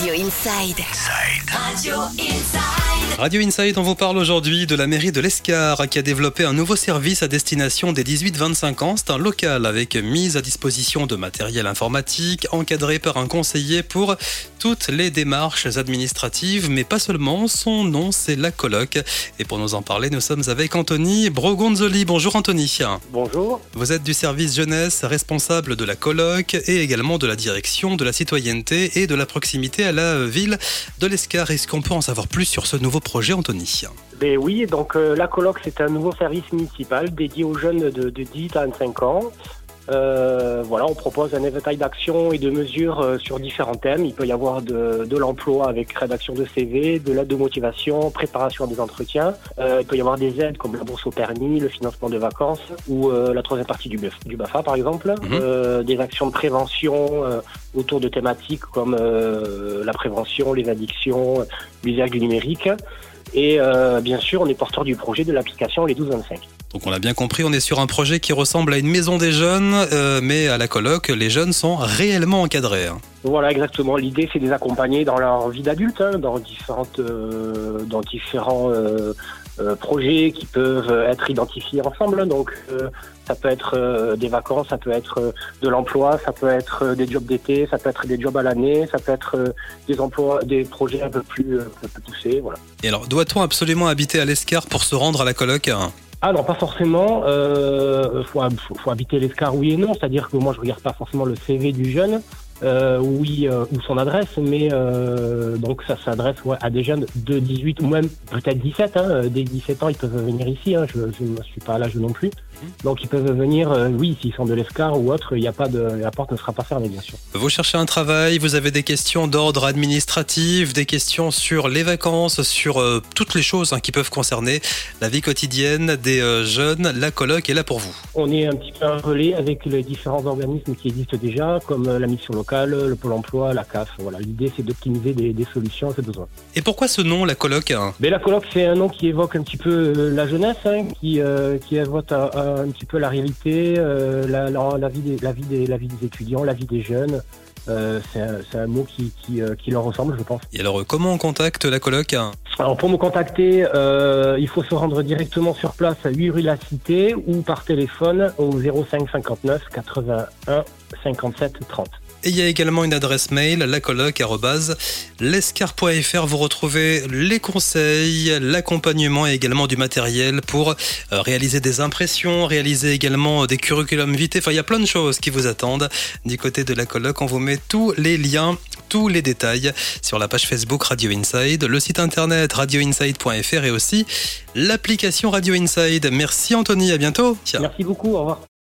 Radio Inside. Radio Inside. Radio Insight, on vous parle aujourd'hui de la mairie de l'Escar qui a développé un nouveau service à destination des 18-25 ans. C'est un local avec mise à disposition de matériel informatique, encadré par un conseiller pour toutes les démarches administratives, mais pas seulement. Son nom, c'est la coloc. Et pour nous en parler, nous sommes avec Anthony Brogonzoli. Bonjour Anthony. Bonjour. Vous êtes du service jeunesse, responsable de la coloc et également de la direction de la citoyenneté et de la proximité à la ville de l'Escar. Est-ce qu'on peut en savoir plus sur ce nouveau projet, Anthony? Ben oui, donc euh, la coloc c'est un nouveau service municipal dédié aux jeunes de, de 18 à 25 ans. Euh, voilà, on propose un éventail d'actions et de mesures euh, sur différents thèmes. Il peut y avoir de, de l'emploi avec rédaction de CV, de l'aide de motivation, préparation des entretiens. Euh, il peut y avoir des aides comme la bourse au permis, le financement de vacances ou euh, la troisième partie du, BF du BAFA par exemple. Mhm. Euh, des actions de prévention euh, autour de thématiques comme euh, la prévention, les addictions, l'usage du numérique. Et euh, bien sûr, on est porteur du projet de l'application Les 12-25. Donc on l'a bien compris, on est sur un projet qui ressemble à une maison des jeunes, euh, mais à la coloc, les jeunes sont réellement encadrés. hein. Voilà, exactement. L'idée, c'est de les accompagner dans leur vie d'adulte, hein, dans différentes, euh, dans différents euh, projets qui peuvent être identifiés ensemble. Donc, euh, ça peut être des vacances, ça peut être de l'emploi, ça peut être des jobs d'été, ça peut être des jobs à l'année, ça peut être des emplois, des projets un peu plus, un peu plus poussés. Voilà. Et alors, doit-on absolument habiter à l'Escar pour se rendre à la coloc hein? Non, pas forcément. Euh, faut, faut, faut habiter l'escar, oui et non. C'est-à-dire que moi, je regarde pas forcément le CV du jeune, euh, oui, euh, ou son adresse, mais euh, donc ça s'adresse ouais, à des jeunes de 18 ou même peut-être 17. Hein, dès 17 ans, ils peuvent venir ici. Hein, je ne suis pas à l'âge non plus. Donc ils peuvent venir, oui, s'ils sont de l'escar ou autre, il a pas de, la porte ne sera pas fermée, bien sûr. Vous cherchez un travail, vous avez des questions d'ordre administratif, des questions sur les vacances, sur toutes les choses hein, qui peuvent concerner la vie quotidienne des jeunes. La coloc est là pour vous. On est un petit peu un relais avec les différents organismes qui existent déjà, comme la mission locale, le pôle emploi, la CAF. Voilà, l'idée c'est d'optimiser des, des solutions à ces besoins. Et pourquoi ce nom, la coloc hein? Mais la coloc, c'est un nom qui évoque un petit peu euh, la jeunesse, hein, qui, euh, qui évoque un, petit peu la réalité, euh, la, la, la vie des, la, vie des, la vie des étudiants, la vie des jeunes. Euh, c'est un, mot qui, qui, qui leur ressemble, je pense. Et alors, comment on contacte la coloc Alors pour me contacter, euh, il faut se rendre directement sur place à 8 rue La Cité ou par téléphone au 05 59 81 57 30. Et il y a également une adresse mail, lacoloc.lescar.fr. Vous retrouvez les conseils, l'accompagnement et également du matériel pour euh, réaliser des impressions, réaliser également des curriculum vitae. Enfin, il y a plein de choses qui vous attendent. Du côté de la coloc, on vous met tous les liens, tous les détails sur la page Facebook Radio Inside, le site internet radioinside.fr et aussi l'application Radio Inside. Merci Anthony, à bientôt. Merci beaucoup, au revoir.